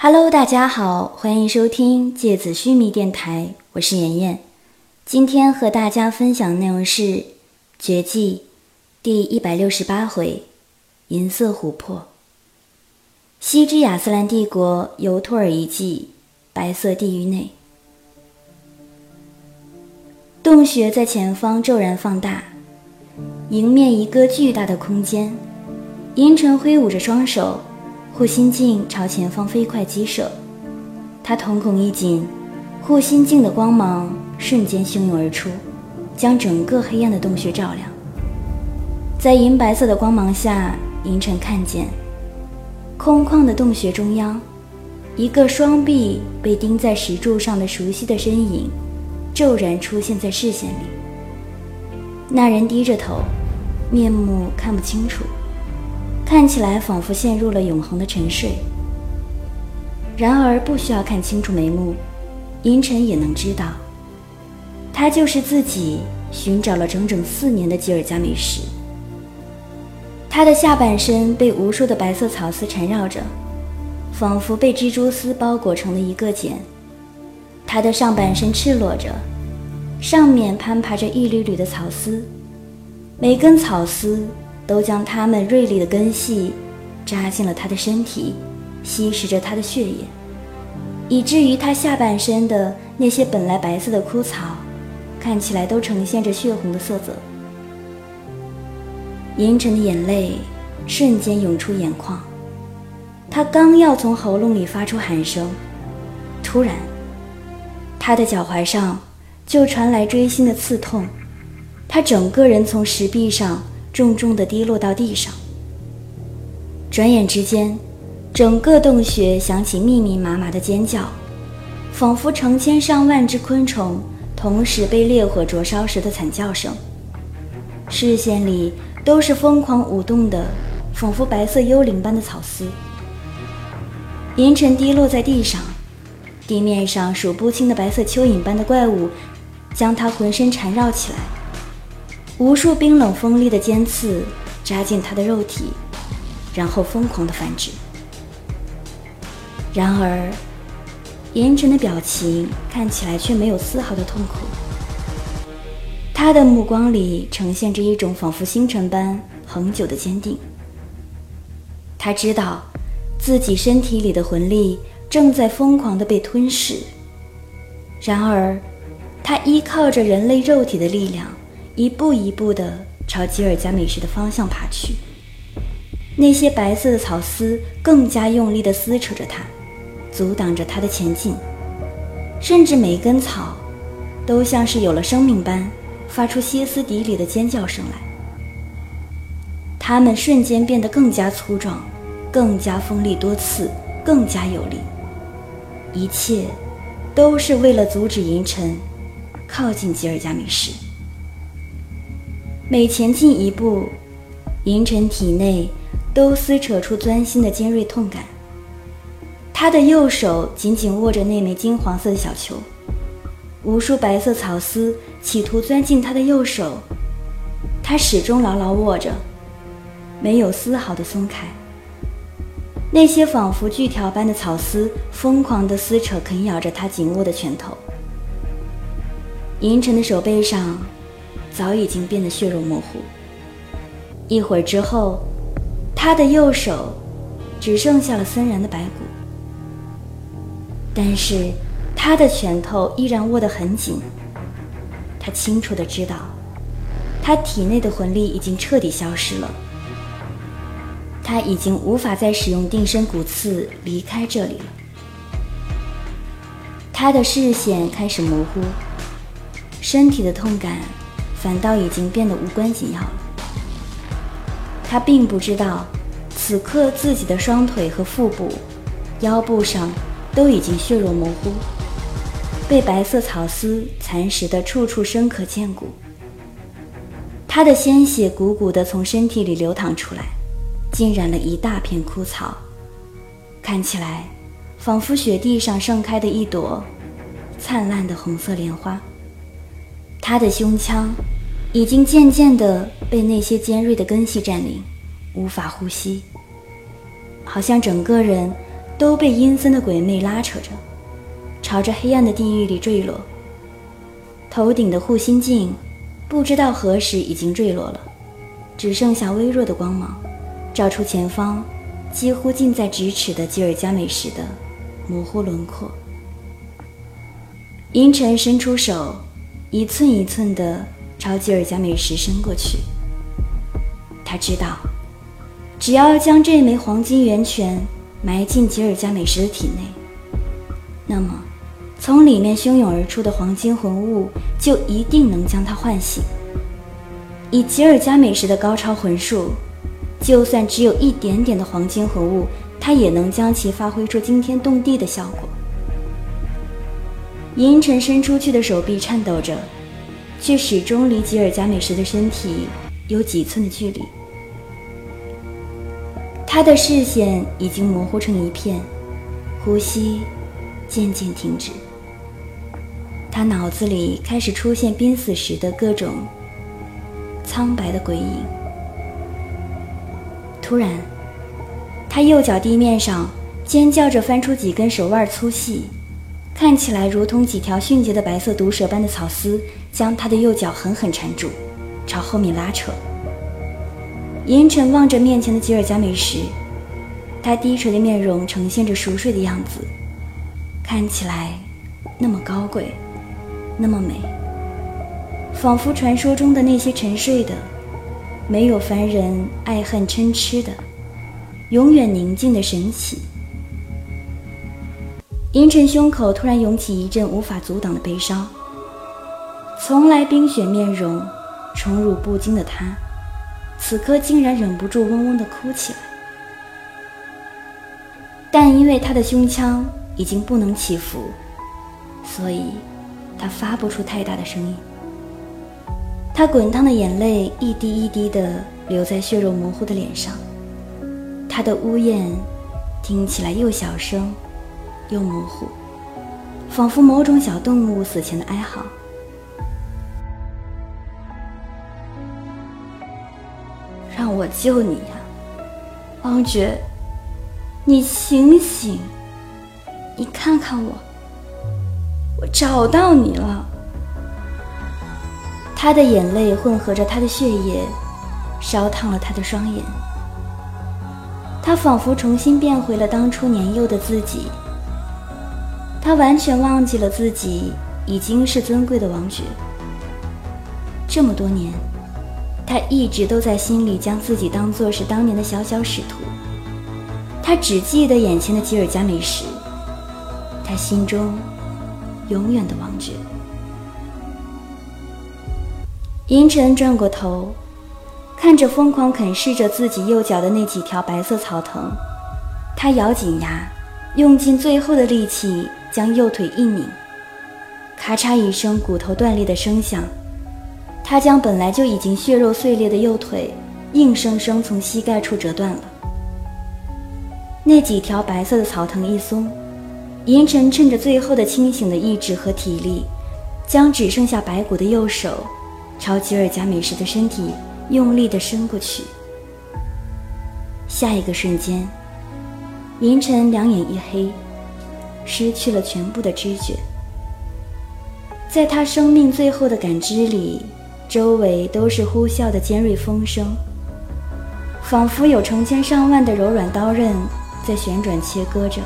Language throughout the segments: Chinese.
Hello，大家好，欢迎收听芥子须弥电台，我是妍妍。今天和大家分享的内容是《绝技》第一百六十八回《银色琥珀》。西之亚斯兰帝国尤托尔遗迹白色地狱内，洞穴在前方骤然放大，迎面一个巨大的空间。银尘挥舞着双手。护心镜朝前方飞快击射，他瞳孔一紧，护心镜的光芒瞬间汹涌而出，将整个黑暗的洞穴照亮。在银白色的光芒下，银尘看见空旷的洞穴中央，一个双臂被钉在石柱上的熟悉的身影骤然出现在视线里。那人低着头，面目看不清楚。看起来仿佛陷入了永恒的沉睡。然而不需要看清楚眉目，银尘也能知道，他就是自己寻找了整整四年的吉尔加美什。他的下半身被无数的白色草丝缠绕着，仿佛被蜘蛛丝包裹成了一个茧。他的上半身赤裸着，上面攀爬着一缕缕的草丝，每根草丝。都将它们锐利的根系扎进了他的身体，吸食着他的血液，以至于他下半身的那些本来白色的枯草，看起来都呈现着血红的色泽。银尘的眼泪瞬间涌出眼眶，他刚要从喉咙里发出喊声，突然，他的脚踝上就传来锥心的刺痛，他整个人从石壁上。重重地滴落到地上。转眼之间，整个洞穴响起密密麻麻的尖叫，仿佛成千上万只昆虫同时被烈火灼烧时的惨叫声。视线里都是疯狂舞动的，仿佛白色幽灵般的草丝。银尘滴落在地上，地面上数不清的白色蚯蚓般的怪物将他浑身缠绕起来。无数冰冷锋利的尖刺扎进他的肉体，然后疯狂的繁殖。然而，银尘的表情看起来却没有丝毫的痛苦，他的目光里呈现着一种仿佛星辰般恒久的坚定。他知道，自己身体里的魂力正在疯狂的被吞噬。然而，他依靠着人类肉体的力量。一步一步地朝吉尔加美什的方向爬去，那些白色的草丝更加用力地撕扯着它，阻挡着它的前进，甚至每一根草都像是有了生命般，发出歇斯底里的尖叫声来。它们瞬间变得更加粗壮，更加锋利多刺，更加有力。一切，都是为了阻止银尘靠近吉尔加美什。每前进一步，银尘体内都撕扯出钻心的尖锐痛感。他的右手紧紧握着那枚金黄色的小球，无数白色草丝企图钻进他的右手，他始终牢牢握着，没有丝毫的松开。那些仿佛锯条般的草丝疯狂地撕扯、啃咬着他紧握的拳头。银尘的手背上。早已经变得血肉模糊。一会儿之后，他的右手只剩下了森然的白骨，但是他的拳头依然握得很紧。他清楚的知道，他体内的魂力已经彻底消失了，他已经无法再使用定身骨刺离开这里了。他的视线开始模糊，身体的痛感。反倒已经变得无关紧要了。他并不知道，此刻自己的双腿和腹部、腰部上都已经血肉模糊，被白色草丝蚕食的处处生可见骨。他的鲜血汩汩地从身体里流淌出来，浸染了一大片枯草，看起来仿佛雪地上盛开的一朵灿烂的红色莲花。他的胸腔已经渐渐地被那些尖锐的根系占领，无法呼吸，好像整个人都被阴森的鬼魅拉扯着，朝着黑暗的地狱里坠落。头顶的护心镜，不知道何时已经坠落了，只剩下微弱的光芒，照出前方几乎近在咫尺的吉尔加美什的模糊轮廓。阴沉伸出手，一寸一寸地朝吉尔加美什伸过去。他知道，只要将这枚黄金源泉埋进吉尔加美什的体内，那么，从里面汹涌而出的黄金魂物就一定能将他唤醒。以吉尔加美什的高超魂术，就算只有一点点的黄金魂物，他也能将其发挥出惊天动地的效果。银尘伸出去的手臂颤抖着，却始终离吉尔加美什的身体有几寸的距离。他的视线已经模糊成一片，呼吸渐渐停止。他脑子里开始出现濒死时的各种苍白的鬼影。突然，他右脚地面上尖叫着翻出几根手腕粗细、看起来如同几条迅捷的白色毒蛇般的草丝，将他的右脚狠狠缠住，朝后面拉扯。银尘望着面前的吉尔加美什，他低垂的面容呈现着熟睡的样子，看起来那么高贵，那么美，仿佛传说中的那些沉睡的、没有凡人爱恨嗔痴的、永远宁静的神奇。银尘胸口突然涌起一阵无法阻挡的悲伤，从来冰雪面容、宠辱不惊的他。此刻竟然忍不住嗡嗡地哭起来，但因为他的胸腔已经不能起伏，所以他发不出太大的声音。他滚烫的眼泪一滴一滴地流在血肉模糊的脸上，他的呜咽听起来又小声又模糊，仿佛某种小动物死前的哀嚎。让我救你呀，王爵！你醒醒，你看看我，我找到你了。他的眼泪混合着他的血液，烧烫了他的双眼。他仿佛重新变回了当初年幼的自己。他完全忘记了自己已经是尊贵的王爵。这么多年。他一直都在心里将自己当作是当年的小小使徒，他只记得眼前的吉尔加美什，他心中永远的王爵。银尘转过头，看着疯狂啃噬着自己右脚的那几条白色草藤，他咬紧牙，用尽最后的力气将右腿一拧，咔嚓一声骨头断裂的声响。他将本来就已经血肉碎裂的右腿，硬生生从膝盖处折断了。那几条白色的草藤一松，银尘趁着最后的清醒的意志和体力，将只剩下白骨的右手，朝吉尔加美什的身体用力地伸过去。下一个瞬间，银尘两眼一黑，失去了全部的知觉。在他生命最后的感知里。周围都是呼啸的尖锐风声，仿佛有成千上万的柔软刀刃在旋转切割着。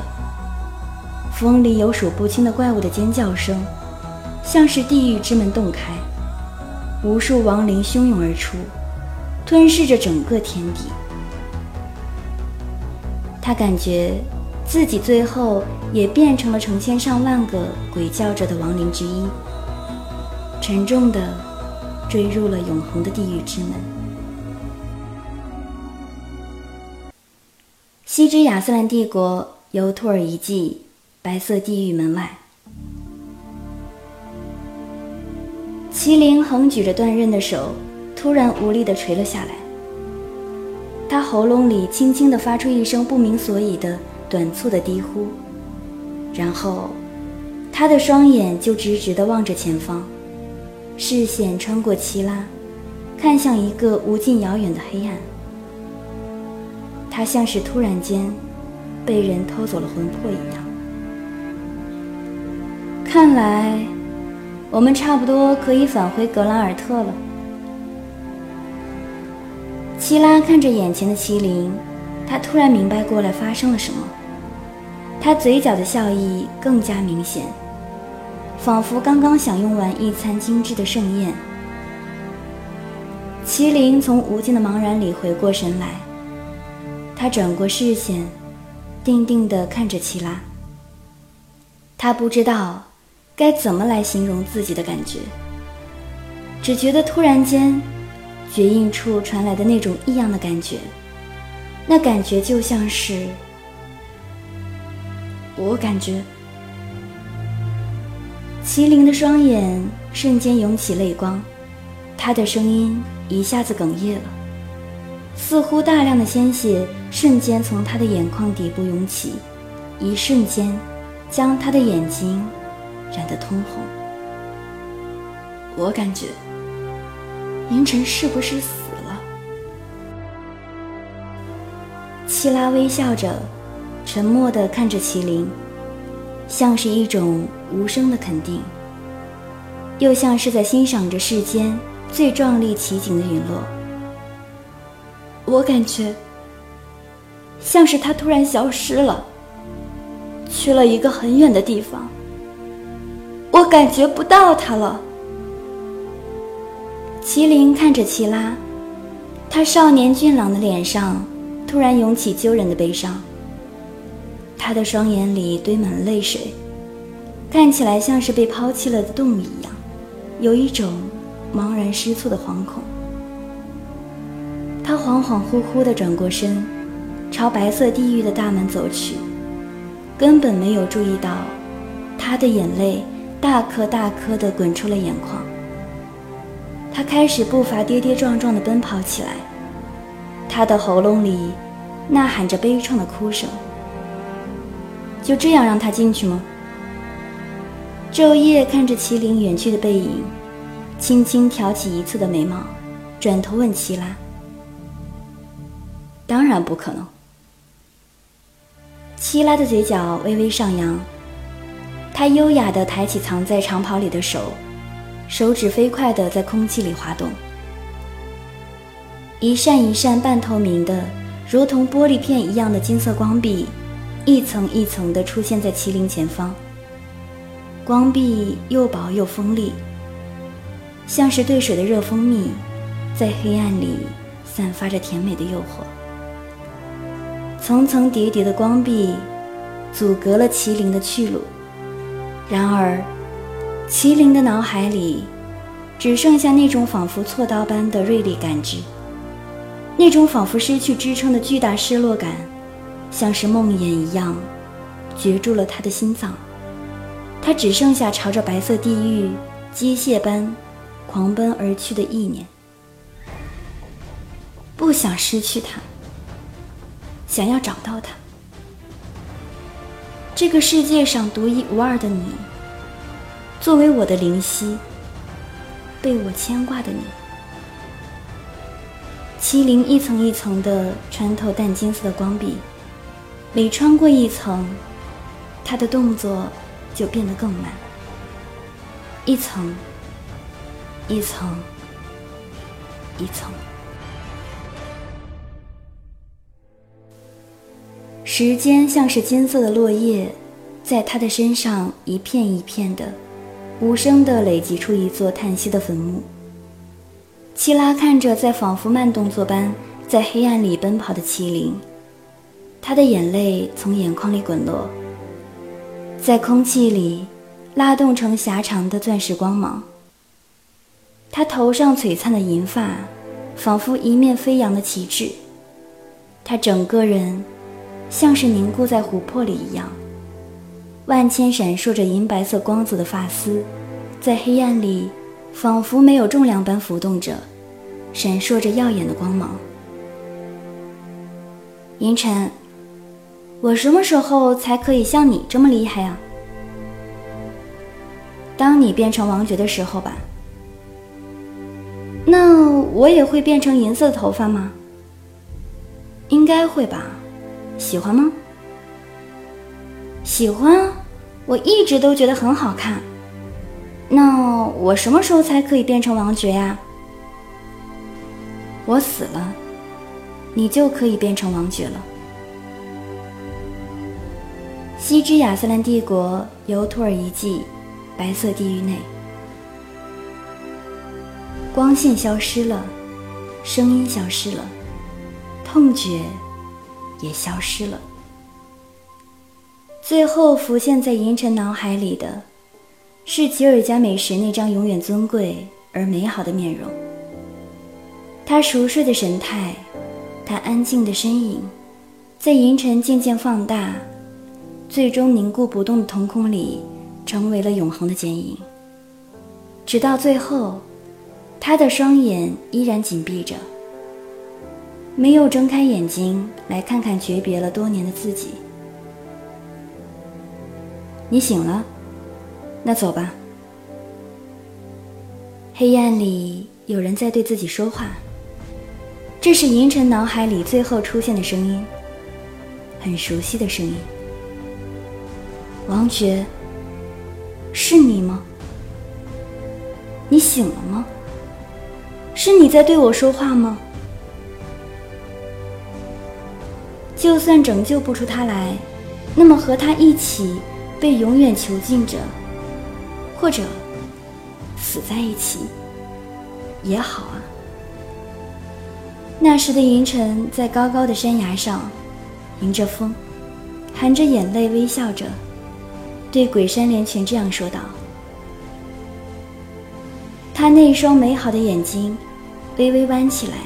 风里有数不清的怪物的尖叫声，像是地狱之门洞开，无数亡灵汹涌而出，吞噬着整个天地。他感觉自己最后也变成了成千上万个鬼叫着的亡灵之一，沉重的。坠入了永恒的地狱之门。西之亚斯兰帝国由托尔遗迹，白色地狱门外，麒麟横举着断刃的手，突然无力地垂了下来。他喉咙里轻轻地发出一声不明所以的短促的低呼，然后，他的双眼就直直地望着前方。视线穿过奇拉，看向一个无尽遥远的黑暗。他像是突然间被人偷走了魂魄一样。看来，我们差不多可以返回格兰尔特了。希拉看着眼前的麒麟，他突然明白过来发生了什么。他嘴角的笑意更加明显，仿佛刚刚享用完一餐精致的盛宴。麒麟从无尽的茫然里回过神来，他转过视线，定定地看着齐拉。他不知道。该怎么来形容自己的感觉？只觉得突然间，绝印处传来的那种异样的感觉，那感觉就像是……我感觉，麒麟的双眼瞬间涌起泪光，他的声音一下子哽咽了，似乎大量的鲜血瞬间从他的眼眶底部涌起，一瞬间，将他的眼睛。染得通红，我感觉银尘是不是死了？希拉微笑着，沉默地看着麒麟，像是一种无声的肯定，又像是在欣赏着世间最壮丽奇景的陨落。我感觉像是他突然消失了，去了一个很远的地方。我感觉不到他了。麒麟看着齐拉，他少年俊朗的脸上突然涌起揪人的悲伤。他的双眼里堆满泪水，看起来像是被抛弃了的动物一样，有一种茫然失措的惶恐。他恍恍惚惚地转过身，朝白色地狱的大门走去，根本没有注意到他的眼泪。大颗大颗地滚出了眼眶，他开始步伐跌跌撞撞地奔跑起来，他的喉咙里呐喊着悲怆的哭声。就这样让他进去吗？昼夜看着麒麟远去的背影，轻轻挑起一侧的眉毛，转头问齐拉：“当然不可能。”齐拉的嘴角微微上扬。他优雅地抬起藏在长袍里的手，手指飞快地在空气里滑动，一扇一扇半透明的、如同玻璃片一样的金色光壁，一层一层地出现在麒麟前方。光壁又薄又锋利，像是兑水的热蜂蜜，在黑暗里散发着甜美的诱惑。层层叠叠的光壁，阻隔了麒麟的去路。然而，麒麟的脑海里只剩下那种仿佛锉刀般的锐利感知，那种仿佛失去支撑的巨大失落感，像是梦魇一样，攫住了他的心脏。他只剩下朝着白色地狱机械般狂奔而去的意念。不想失去他，想要找到他。这个世界上独一无二的你，作为我的灵犀，被我牵挂的你。麒麟一层一层的穿透淡金色的光壁，每穿过一层，他的动作就变得更慢。一层，一层，一层。时间像是金色的落叶，在他的身上一片一片的，无声的累积出一座叹息的坟墓。七拉看着在仿佛慢动作般在黑暗里奔跑的麒麟，他的眼泪从眼眶里滚落，在空气里拉动成狭长的钻石光芒。他头上璀璨的银发，仿佛一面飞扬的旗帜，他整个人。像是凝固在琥珀里一样，万千闪烁着银白色光泽的发丝，在黑暗里仿佛没有重量般浮动着，闪烁着耀眼的光芒。银尘，我什么时候才可以像你这么厉害啊？当你变成王爵的时候吧。那我也会变成银色的头发吗？应该会吧。喜欢吗？喜欢，我一直都觉得很好看。那我什么时候才可以变成王爵呀？我死了，你就可以变成王爵了。西之亚瑟兰帝国由托尔遗迹，白色地狱内，光线消失了，声音消失了，痛觉也消失了。最后浮现在银尘脑海里的，是吉尔加美什那张永远尊贵而美好的面容，他熟睡的神态，他安静的身影，在银尘渐渐放大。最终凝固不动的瞳孔里，成为了永恒的剪影。直到最后，他的双眼依然紧闭着，没有睁开眼睛来看看诀别了多年的自己。你醒了，那走吧。黑暗里有人在对自己说话，这是银尘脑海里最后出现的声音，很熟悉的声音。王爵，是你吗？你醒了吗？是你在对我说话吗？就算拯救不出他来，那么和他一起被永远囚禁着，或者死在一起也好啊。那时的银尘在高高的山崖上，迎着风，含着眼泪微笑着。对鬼山连泉这样说道：“他那双美好的眼睛微微弯起来，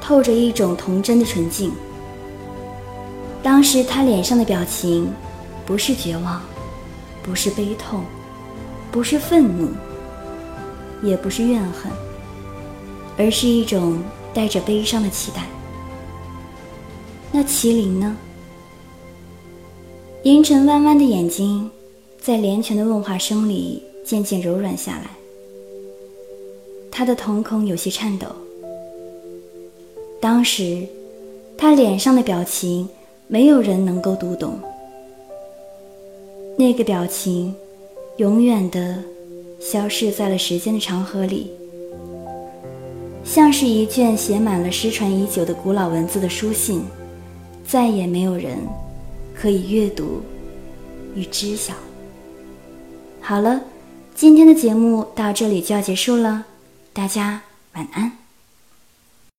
透着一种童真的纯净。当时他脸上的表情，不是绝望，不是悲痛，不是愤怒，也不是怨恨，而是一种带着悲伤的期待。那麒麟呢？”银尘弯弯的眼睛，在连泉的问话声里渐渐柔软下来。他的瞳孔有些颤抖。当时，他脸上的表情，没有人能够读懂。那个表情，永远的消逝在了时间的长河里，像是一卷写满了失传已久的古老文字的书信，再也没有人。可以阅读与知晓。好了，今天的节目到这里就要结束了，大家晚安。